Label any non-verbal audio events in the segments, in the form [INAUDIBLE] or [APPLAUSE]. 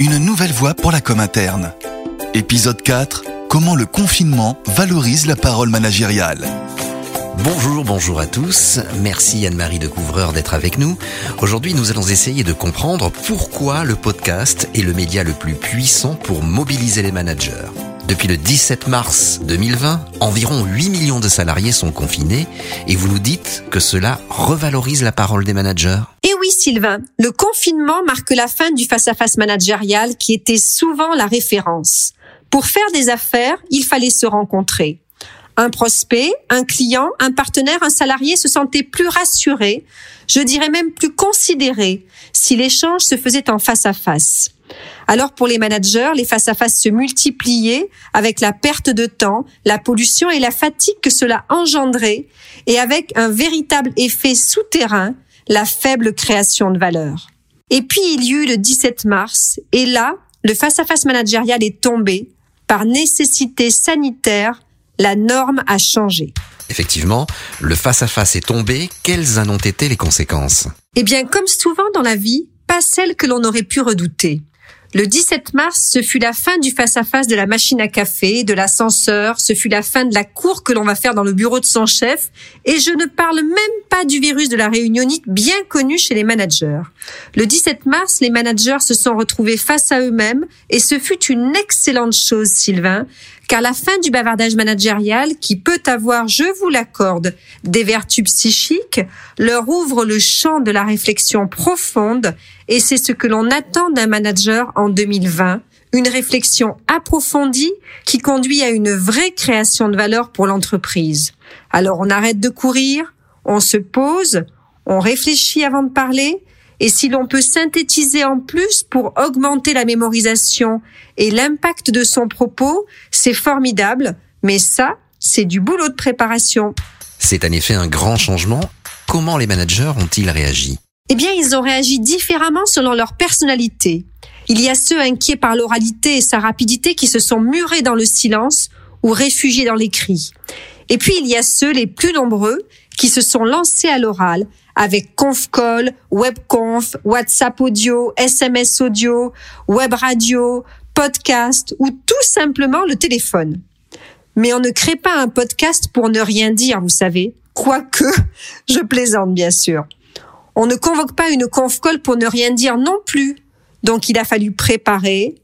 Une nouvelle voie pour la com interne. Épisode 4, comment le confinement valorise la parole managériale. Bonjour, bonjour à tous. Merci Anne-Marie de Couvreur d'être avec nous. Aujourd'hui, nous allons essayer de comprendre pourquoi le podcast est le média le plus puissant pour mobiliser les managers. Depuis le 17 mars 2020, environ 8 millions de salariés sont confinés et vous nous dites que cela revalorise la parole des managers. Sylvain, le confinement marque la fin du face-à-face managérial qui était souvent la référence. Pour faire des affaires, il fallait se rencontrer. Un prospect, un client, un partenaire, un salarié se sentait plus rassuré, je dirais même plus considéré, si l'échange se faisait en face à face. Alors pour les managers, les face-à-face se multipliaient avec la perte de temps, la pollution et la fatigue que cela engendrait et avec un véritable effet souterrain, la faible création de valeur. Et puis il y eut le 17 mars et là, le face-à-face managérial est tombé par nécessité sanitaire, la norme a changé. Effectivement, le face-à-face est tombé, quelles en ont été les conséquences? Eh bien, comme souvent dans la vie, pas celles que l'on aurait pu redouter. Le 17 mars, ce fut la fin du face-à-face de la machine à café, de l'ascenseur, ce fut la fin de la cour que l'on va faire dans le bureau de son chef, et je ne parle même pas du virus de la réunionite bien connu chez les managers. Le 17 mars, les managers se sont retrouvés face à eux-mêmes, et ce fut une excellente chose, Sylvain, car la fin du bavardage managérial, qui peut avoir, je vous l'accorde, des vertus psychiques, leur ouvre le champ de la réflexion profonde, et c'est ce que l'on attend d'un manager en 2020, une réflexion approfondie qui conduit à une vraie création de valeur pour l'entreprise. Alors on arrête de courir, on se pose, on réfléchit avant de parler, et si l'on peut synthétiser en plus pour augmenter la mémorisation et l'impact de son propos, c'est formidable, mais ça, c'est du boulot de préparation. C'est en effet un grand changement. Comment les managers ont-ils réagi? Eh bien, ils ont réagi différemment selon leur personnalité. Il y a ceux inquiets par l'oralité et sa rapidité qui se sont murés dans le silence ou réfugiés dans les cris. Et puis il y a ceux, les plus nombreux, qui se sont lancés à l'oral avec ConfCall, WebConf, WhatsApp audio, SMS audio, Web radio, podcast ou tout simplement le téléphone. Mais on ne crée pas un podcast pour ne rien dire, vous savez. Quoique, [LAUGHS] je plaisante bien sûr. On ne convoque pas une ConfCall pour ne rien dire non plus. Donc il a fallu préparer,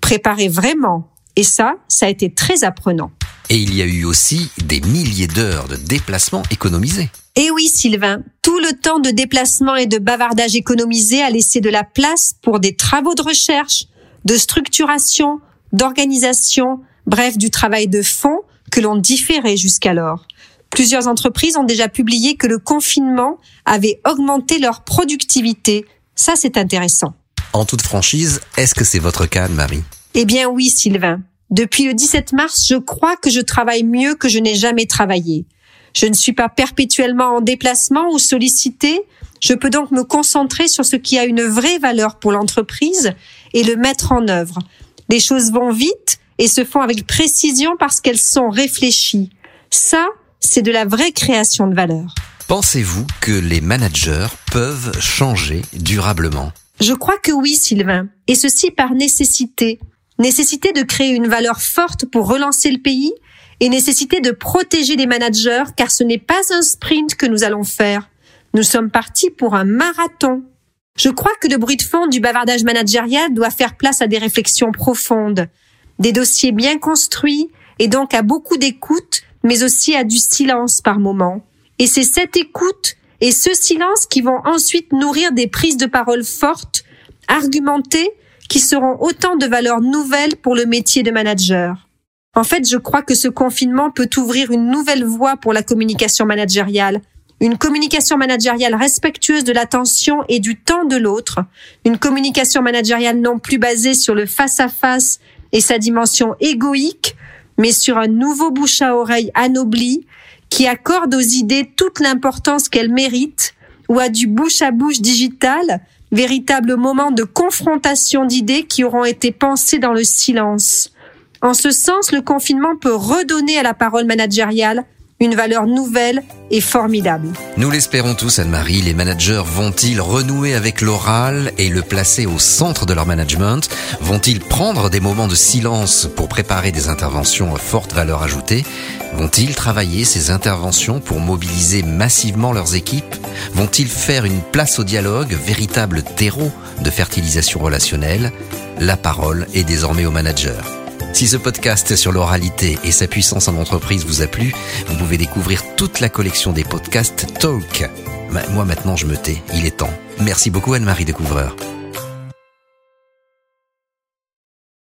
préparer vraiment. Et ça, ça a été très apprenant. Et il y a eu aussi des milliers d'heures de déplacement économisés. Et oui, Sylvain, tout le temps de déplacement et de bavardage économisé a laissé de la place pour des travaux de recherche, de structuration, d'organisation, bref, du travail de fond que l'on différait jusqu'alors. Plusieurs entreprises ont déjà publié que le confinement avait augmenté leur productivité. Ça, c'est intéressant. En toute franchise, est-ce que c'est votre cas, Marie Eh bien oui, Sylvain. Depuis le 17 mars, je crois que je travaille mieux que je n'ai jamais travaillé. Je ne suis pas perpétuellement en déplacement ou sollicité. Je peux donc me concentrer sur ce qui a une vraie valeur pour l'entreprise et le mettre en œuvre. Les choses vont vite et se font avec précision parce qu'elles sont réfléchies. Ça, c'est de la vraie création de valeur. Pensez-vous que les managers peuvent changer durablement? Je crois que oui, Sylvain. Et ceci par nécessité nécessité de créer une valeur forte pour relancer le pays et nécessité de protéger les managers car ce n'est pas un sprint que nous allons faire. Nous sommes partis pour un marathon. Je crois que le bruit de fond du bavardage managérial doit faire place à des réflexions profondes, des dossiers bien construits et donc à beaucoup d'écoute, mais aussi à du silence par moment. Et c'est cette écoute et ce silence qui vont ensuite nourrir des prises de parole fortes, argumentées qui seront autant de valeurs nouvelles pour le métier de manager. En fait, je crois que ce confinement peut ouvrir une nouvelle voie pour la communication managériale, une communication managériale respectueuse de l'attention et du temps de l'autre, une communication managériale non plus basée sur le face-à-face et sa dimension égoïque, mais sur un nouveau bouche à oreille anobli qui accorde aux idées toute l'importance qu'elles méritent ou à du bouche à bouche digital véritable moment de confrontation d'idées qui auront été pensées dans le silence. En ce sens, le confinement peut redonner à la parole managériale une valeur nouvelle et formidable. Nous l'espérons tous, Anne-Marie. Les managers vont-ils renouer avec l'oral et le placer au centre de leur management? Vont-ils prendre des moments de silence pour préparer des interventions à forte valeur ajoutée? Vont-ils travailler ces interventions pour mobiliser massivement leurs équipes? Vont-ils faire une place au dialogue, véritable terreau de fertilisation relationnelle? La parole est désormais au manager. Si ce podcast sur l'oralité et sa puissance en entreprise vous a plu, vous pouvez découvrir toute la collection des podcasts Talk. Moi maintenant je me tais, il est temps. Merci beaucoup Anne-Marie Découvreur.